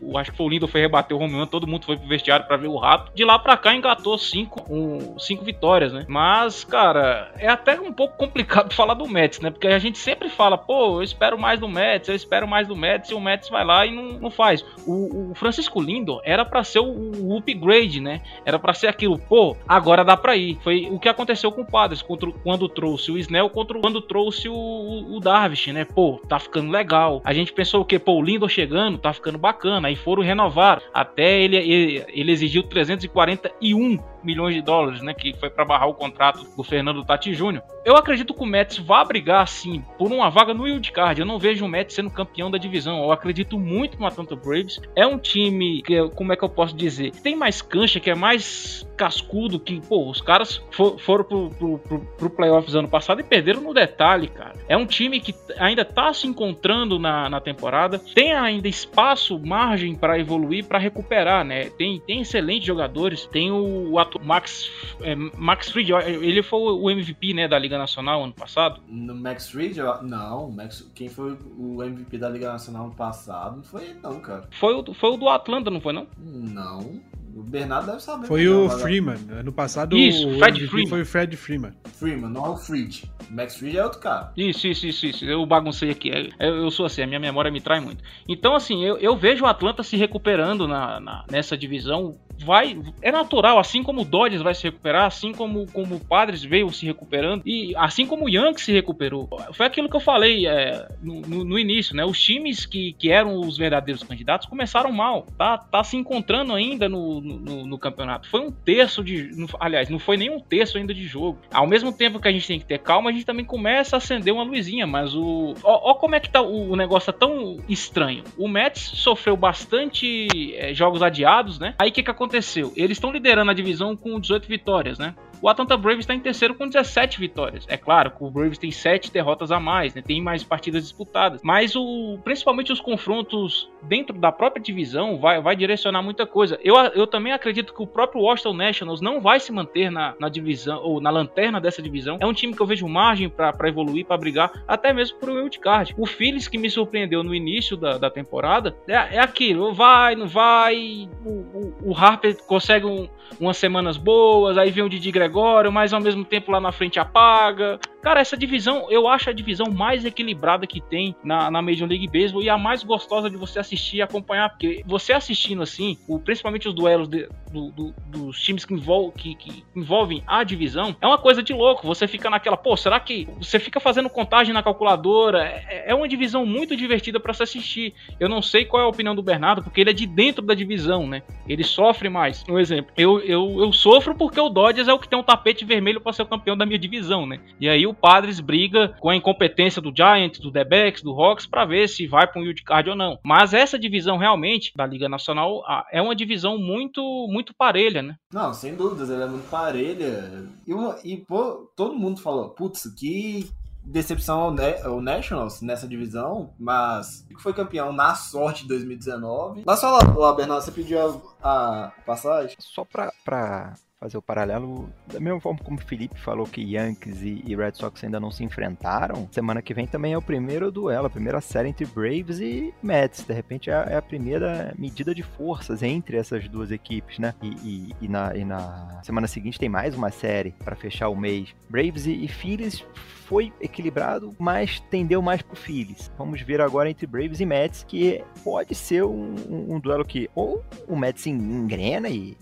o, acho que foi o Lindo foi rebater o run, todo mundo foi pro vestiário para ver o rato. De lá para cá engatou cinco, um, cinco vitórias, né? Mas, cara, é até um pouco complicado falar do Mets, né? Porque a gente sempre fala, pô, eu espero mais do Mets, eu espero mais do Mets, e o Mets vai lá e não, não faz. O, o Francisco Lindo era para ser o, o, upgrade, né? Era para ser aquilo, pô, agora dá para ir. Foi o que aconteceu com o Padres contra, quando trouxe o Snell contra quando trouxe o, o, Darvish, né? Pô, tá ficando legal. A gente pensou o que, pô, o Lindo chegando, tá ficando bacana. Aí foram renovar. Até ele, ele, ele exigiu 341 milhões de dólares, né? Que foi para barrar o contrato do Fernando Tati Júnior. Eu acredito que o Mets vá brigar, assim, por uma vaga no Wild Card. Eu não vejo o Mets sendo campeão da divisão. Eu acredito muito no Atlanta Braves. É um time que, como é que eu posso dizer? Tem mais cancha, que é mais cascudo, que, pô, os caras for, foram pro, pro, pro, pro playoffs ano passado e perderam no detalhe, cara. É um time que ainda tá se encontrando na, na temporada. Tem ainda espaço, margem para evoluir, para recuperar, né? Tem, tem excelentes jogadores. Tem o, o Max, é, Max Fried, ele foi o MVP, né, da Liga Nacional ano passado. No Max Fried? Não, Max, quem foi o MVP da Liga Nacional ano passado não foi ele, não, cara. Foi o, foi o do Atlanta, não foi, não? Não. O Bernardo deve saber. Foi o Freeman. Ano passado isso, o Fred Freeman. foi o Fred Freeman. Freeman, não é o Fried. Max Fried é outro cara. Isso, isso, isso, isso. Eu baguncei aqui. Eu, sou assim, a minha memória me trai muito. Então, assim, eu, eu vejo o Atlanta se recuperando na, na, nessa divisão vai. É natural, assim como o Dodgers vai se recuperar, assim como, como o Padres veio se recuperando, e assim como o Yankees se recuperou. Foi aquilo que eu falei é, no, no, início, né? Os times que, que eram os verdadeiros candidatos começaram mal. Tá, tá se encontrando ainda no, no, no campeonato. Foi um terço de. aliás, não foi nem um terço ainda de jogo. Ao mesmo tempo que a gente tem que ter calma, a gente também começa a acender uma luzinha, mas o. Ó, ó como é que tá o, o negócio tá tão estranho. O Mets sofreu bastante é, jogos adiados, né? Aí o que, que aconteceu? Aconteceu? Eles estão liderando a divisão com 18 vitórias, né? O Atlanta Braves está em terceiro com 17 vitórias. É claro que o Braves tem 7 derrotas a mais, né? tem mais partidas disputadas. Mas o, principalmente os confrontos dentro da própria divisão vai, vai direcionar muita coisa. Eu, eu também acredito que o próprio Washington Nationals não vai se manter na, na divisão ou na lanterna dessa divisão. É um time que eu vejo margem para evoluir, para brigar, até mesmo pro wildcard. O Phillies que me surpreendeu no início da, da temporada é, é aquilo: vai, não vai. O, o, o Harper consegue um, umas semanas boas, aí vem o Didi Gregório, mas ao mesmo tempo lá na frente apaga. Cara, essa divisão, eu acho a divisão mais equilibrada que tem na, na Major League Baseball e a mais gostosa de você assistir e acompanhar, porque você assistindo assim, o, principalmente os duelos de, do, do, dos times que, envol, que, que, envolvem a divisão, é uma coisa de louco. Você fica naquela, pô, será que você fica fazendo contagem na calculadora? É, é uma divisão muito divertida para se assistir. Eu não sei qual é a opinião do Bernardo, porque ele é de dentro da divisão, né? Ele sofre mais. Um exemplo, eu, eu, eu sofro porque o Dodgers é o que tem um tapete vermelho para ser o campeão da minha divisão, né? E aí o Padres briga com a incompetência do Giants, do Debex, do Hawks para ver se vai para um wildcard ou não. Mas essa divisão realmente da Liga Nacional é uma divisão muito muito parelha, né? Não, sem dúvidas, ela é muito parelha. E, e pô, todo mundo falou, putz, que decepção ao, Nationals nessa divisão, mas foi campeão na sorte de 2019. Mas só lá, Bernardo, você pediu a, a passagem? Só pra, pra fazer o paralelo, da mesma forma como o Felipe falou que Yankees e, e, Red Sox ainda não se enfrentaram, semana que vem também é o primeiro duelo, a primeira série entre Braves e Mets. De repente é, é a primeira medida de forças entre essas duas equipes, né? E, e, e na, na, semana seguinte tem mais uma série para fechar o mês. Braves e, Phillies foi equilibrado, mas tendeu mais pro Phillies. Vamos ver agora entre Braves e Mets, que pode ser um, um, um duelo que ou o Mets engrena e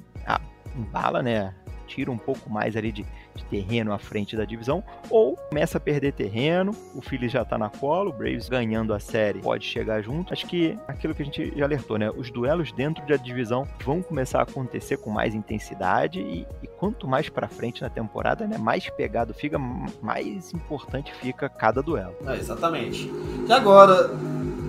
embala, né? Tira um pouco mais ali de, de terreno à frente da divisão, ou começa a perder terreno, o Phillies já tá na cola, o Braves ganhando a série pode chegar junto. Acho que aquilo que a gente já alertou, né? Os duelos dentro da divisão vão começar a acontecer com mais intensidade e, e quanto mais para frente na temporada, né, mais pegado fica, mais importante fica cada duelo. É, exatamente. E agora,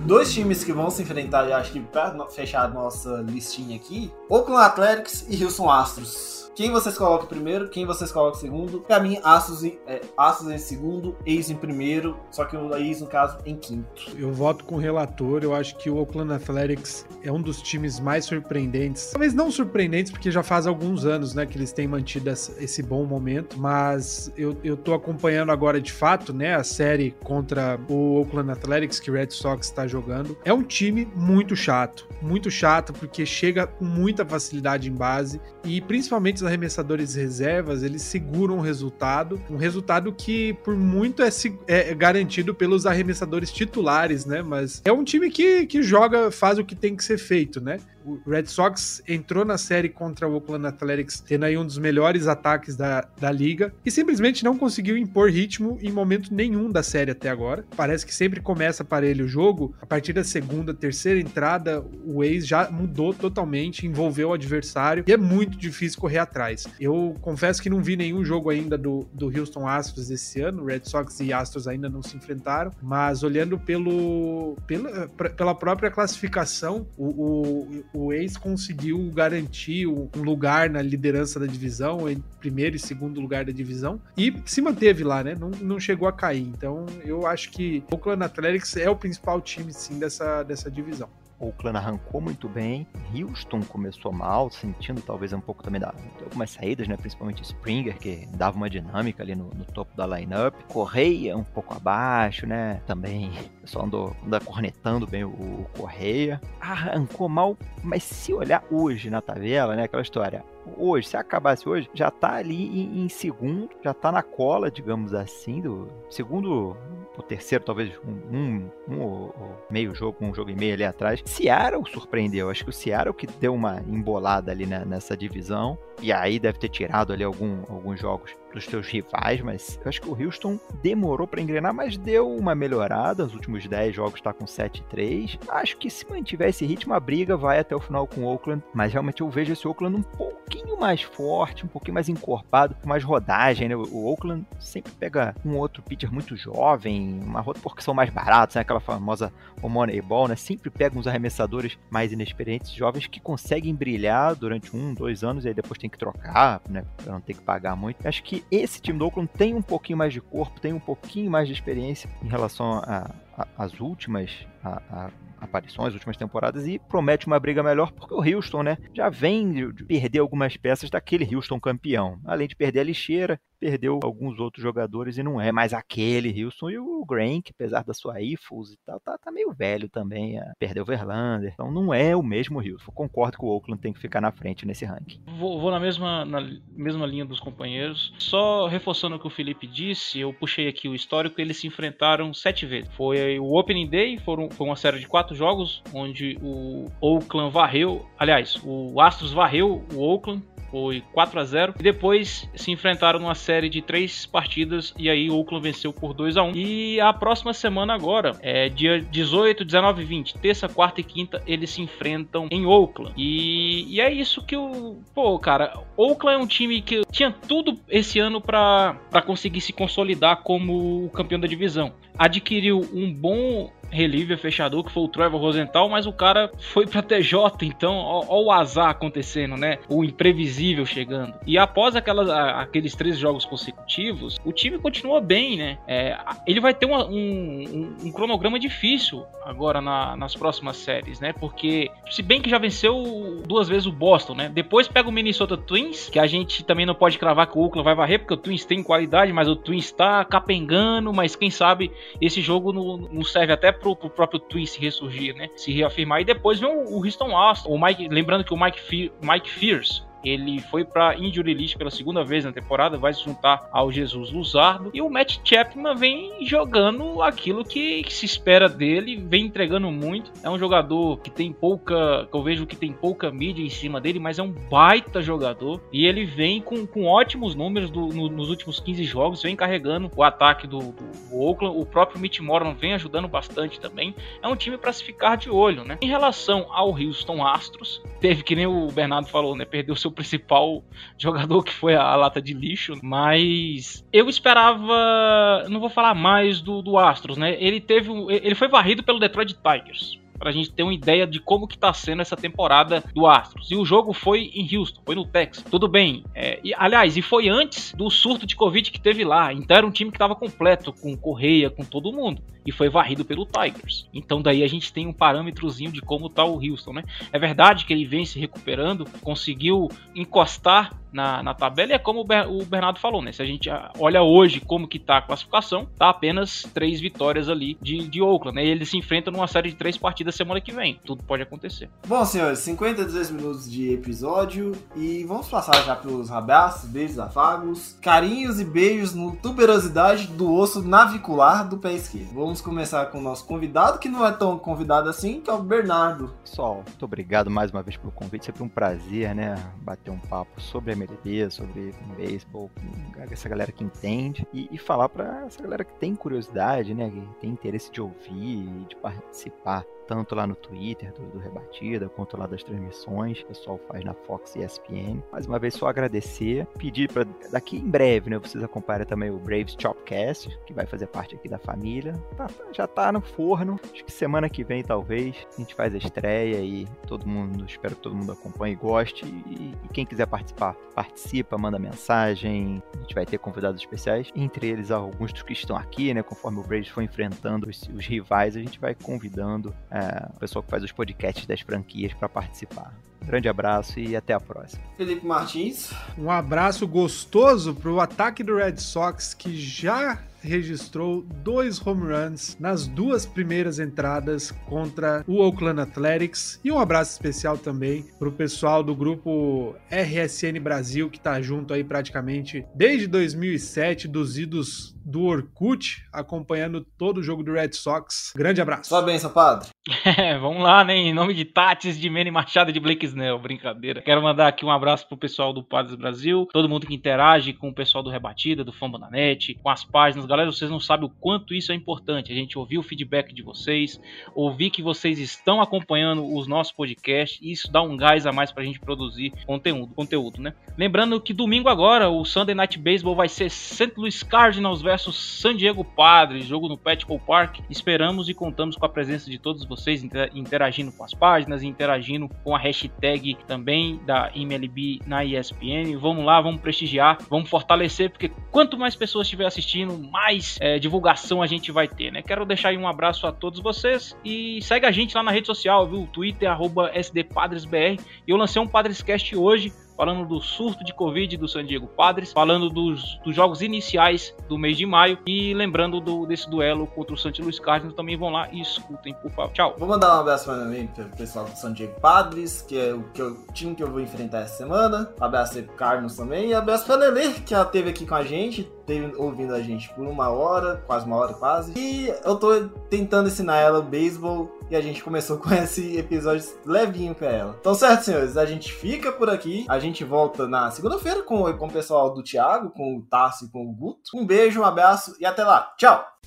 dois times que vão se enfrentar, acho que no- fechar a nossa listinha aqui, Oakland Athletics e Houston Astros. Quem vocês colocam primeiro, quem vocês colocam segundo? Pra mim, Astros em, é, Astros em segundo, Ace em primeiro, só que o Ace, no caso, em quinto. Eu voto com o relator. Eu acho que o Oakland Athletics é um dos times mais surpreendentes. Talvez não surpreendentes, porque já faz alguns anos, né, que eles têm mantido esse bom momento. Mas eu, eu tô acompanhando agora de fato, né, a série contra o Oakland Athletics que o Red Sox está jogando. É um time muito chato, muito chato, porque chega com muita facilidade em base e principalmente os arremessadores reservas, eles seguram o resultado, um resultado que por muito é, se- é garantido pelos arremessadores titulares, né? Mas é um time que, que joga, faz o que tem que ser feito, né? O Red Sox entrou na série contra o Oakland Athletics, tendo aí um dos melhores ataques da, da liga, e simplesmente não conseguiu impor ritmo em momento nenhum da série até agora. Parece que sempre começa para ele o jogo, a partir da segunda, terceira entrada, o Ace já mudou totalmente, envolveu o adversário, e é muito difícil correr atrás. Eu confesso que não vi nenhum jogo ainda do, do Houston Astros esse ano, Red Sox e Astros ainda não se enfrentaram, mas olhando pelo, pela, pela própria classificação, o, o, o Ace conseguiu garantir um lugar na liderança da divisão, em primeiro e segundo lugar da divisão, e se manteve lá, né? Não, não chegou a cair. Então eu acho que o Oakland Athletics é o principal time, sim, dessa, dessa divisão. Oakland arrancou muito bem, Houston começou mal, sentindo talvez um pouco também da, algumas saídas, né? Principalmente Springer, que dava uma dinâmica ali no, no topo da lineup. Correia um pouco abaixo, né? Também o pessoal andou, andou cornetando bem o, o Correia. Arrancou mal, mas se olhar hoje na tabela, né? Aquela história. Hoje, se acabasse hoje, já tá ali em, em segundo, já tá na cola, digamos assim, do segundo o terceiro, talvez um, um, um meio jogo, um jogo e meio ali atrás. Seattle surpreendeu. Acho que o Seattle que deu uma embolada ali na- nessa divisão. E aí deve ter tirado ali algum, alguns jogos dos seus rivais, mas eu acho que o Houston demorou para engrenar, mas deu uma melhorada. Os últimos 10 jogos está com 7-3. Acho que se mantiver esse ritmo, a briga vai até o final com o Oakland. Mas realmente eu vejo esse Oakland um pouquinho mais forte, um pouquinho mais encorpado, com mais rodagem, né? O Oakland sempre pega um outro pitcher muito jovem, uma rota porque são mais baratos, né? Aquela famosa Moneyball, né? Sempre pega uns arremessadores mais inexperientes, jovens, que conseguem brilhar durante um, dois anos e aí depois tem que trocar, né? Pra não ter que pagar muito. Acho que esse time do Oakland tem um pouquinho mais de corpo, tem um pouquinho mais de experiência em relação a- a- às últimas a- aparições, últimas temporadas, e promete uma briga melhor, porque o Houston, né, já vem de de perder algumas peças daquele Houston campeão. Além de perder a lixeira, perdeu alguns outros jogadores e não é mais aquele Houston. E o Grank, apesar da sua IFUS e tal, tá, tá meio velho também. é, Perdeu o Verlander. Então não é o mesmo Houston. Concordo que o Oakland tem que ficar na frente nesse ranking. Vou, vou na, mesma, na mesma linha dos companheiros. Só reforçando o que o Felipe disse, eu puxei aqui o histórico, eles se enfrentaram sete vezes. Foi o Opening Day, foram, foi uma série de quatro jogos, onde o Oakland varreu, aliás, o Astros varreu o Oakland, foi 4 a 0 e depois se enfrentaram numa série de três partidas e aí o Oakland venceu por 2 a 1 e a próxima semana agora é dia 18, 19 e 20 terça, quarta e quinta eles se enfrentam em Oakland. E, e é isso que o pô cara Oakland é um time que tinha tudo esse ano para conseguir se consolidar como o campeão da divisão. Adquiriu um bom reliever fechador que foi o Trevor Rosenthal, mas o cara foi pra TJ, então ó, ó o azar acontecendo, né? O imprevisível chegando. E após aquelas, aqueles três jogos consecutivos, o time continua bem, né? É, ele vai ter uma- um, um- um cronograma difícil agora na- nas próximas séries, né? Porque, se bem que já venceu duas vezes o Boston, né? Depois pega o Minnesota Twins, que a gente também não pode cravar que o Oakland vai varrer, porque o Twins tem qualidade, mas o Twins tá capengando, mas quem sabe esse jogo não, não serve até pro, pro próprio Twins se ressurgir, né? Se reafirmar. E depois vem o, o Houston Astros, o Mike, lembrando que o Mike, Fe- Mike Fierce Ele foi para injury list pela segunda vez na temporada, vai se juntar ao Jesus Luzardo. E o Matt Chapman vem jogando aquilo que, que se espera dele, vem entregando muito. É um jogador que tem pouca, que eu vejo que tem pouca mídia em cima dele, mas é um baita jogador. E ele vem com, com ótimos números do, no, nos últimos 15 jogos, vem carregando o ataque do, do, do Oakland. O próprio Mitch Moreland vem ajudando bastante também. É um time para se ficar de olho, né? Em relação ao Houston Astros, teve que nem o Bernardo falou, né? Perdeu seu principal jogador que foi a, a lata de lixo, mas eu esperava, não vou falar mais do, do Astros, né? Ele teve, ele foi varrido pelo Detroit Tigers para a gente ter uma ideia de como que tá sendo essa temporada do Astros. E o jogo foi em Houston, foi no Texas. Tudo bem. É, e, aliás, e foi antes do surto de Covid que teve lá. Então era um time que estava completo, com Correia, com todo mundo. E foi varrido pelo Tigers. Então daí a gente tem um parâmetrozinho de como tá o Houston, né? É verdade que ele vem se recuperando, conseguiu encostar na, na tabela e é como o Bernardo falou, né? Se a gente olha hoje como que tá a classificação, tá apenas três vitórias ali de, de Oakland, né? E ele se enfrenta numa série de três partidas semana que vem. Tudo pode acontecer. Bom, senhores, 52 minutos de episódio e vamos passar já pelos abraços, beijos, afagos, carinhos e beijos no tuberosidade do osso navicular do pé esquerdo. Vamos começar com o nosso convidado, que não é tão convidado assim, que é o Bernardo. Pessoal, muito obrigado mais uma vez pelo convite. Sempre um prazer, né? Bater um papo sobre a MLB, sobre beisebol, com essa galera que entende e, e falar para essa galera que tem curiosidade, né, que tem interesse de ouvir e de participar tanto lá no Twitter do, do Rebatida, quanto lá das transmissões o pessoal faz na Fox e ESPN. Mais uma vez, só agradecer, pedir para daqui em breve, né, vocês acompanhem também o Braves Chopcast, que vai fazer parte aqui da família. Tá, já tá no forno, acho que semana que vem, talvez, a gente faz a estreia e todo mundo, espero que todo mundo acompanhe e goste. E, e quem quiser participar, participa, manda mensagem, a gente vai ter convidados especiais, entre eles alguns dos que estão aqui, né, conforme o Braves foi enfrentando os, os rivais, a gente vai convidando é, é, o pessoal que faz os podcasts das franquias para participar. grande abraço e até a próxima. Felipe Martins. Um abraço gostoso para o ataque do Red Sox que já registrou dois home runs nas duas primeiras entradas contra o Oakland Athletics. E um abraço especial também para o pessoal do grupo RSN Brasil, que está junto aí praticamente desde 2007, dos idos do Orkut, acompanhando todo o jogo do Red Sox. Grande abraço. Sua benção, padre. É, vamos lá, né? Em nome de Tatis, de Manny Machado e de Blake Snell, brincadeira. Quero mandar aqui um abraço pro pessoal do Padres Brasil, todo mundo que interage com o pessoal do Rebatida, do Famba na Net, com as páginas. Galera, vocês não sabem o quanto isso é importante. A gente ouvir o feedback de vocês, ouvir que vocês estão acompanhando os nossos podcasts, e isso dá um gás a mais pra gente produzir conteúdo, conteúdo, né? Lembrando que domingo agora, o Sunday Night Baseball vai ser St. Louis Cardinals versus San Diego Padres, jogo no Petco Park. Esperamos e contamos com a presença de todos vocês interagindo com as páginas, interagindo com a hashtag também da MLB na ESPN. Vamos lá, vamos prestigiar, vamos fortalecer, porque quanto mais pessoas estiver assistindo, mais é, divulgação a gente vai ter, né? Quero deixar um abraço a todos vocês e segue a gente lá na rede social, viu? Twitter, SDPadresBR. Eu lancei um Padrescast hoje falando do surto de Covid do San Diego Padres, falando dos, dos jogos iniciais do mês de maio e lembrando do, desse duelo contra o St. Louis Cardinals. Também vão lá e escutem, por favor. Tchau. Vou mandar um abraço para mim, pro pessoal do San Diego Padres, que é o, que é o time que eu vou enfrentar essa semana. Abraço aí pro Cardinals também. E abraço pra Lele, que já esteve aqui com a gente, teve ouvindo a gente por uma hora, quase uma hora quase. E eu tô tentando ensinar ela o beisebol e a gente começou com esse episódio levinho pra ela. Então, certo, senhores, a gente fica por aqui. A gente volta na segunda-feira com, com o pessoal do Thiago, com o Tassi e com o Guto. Um beijo, um abraço e até lá. Tchau!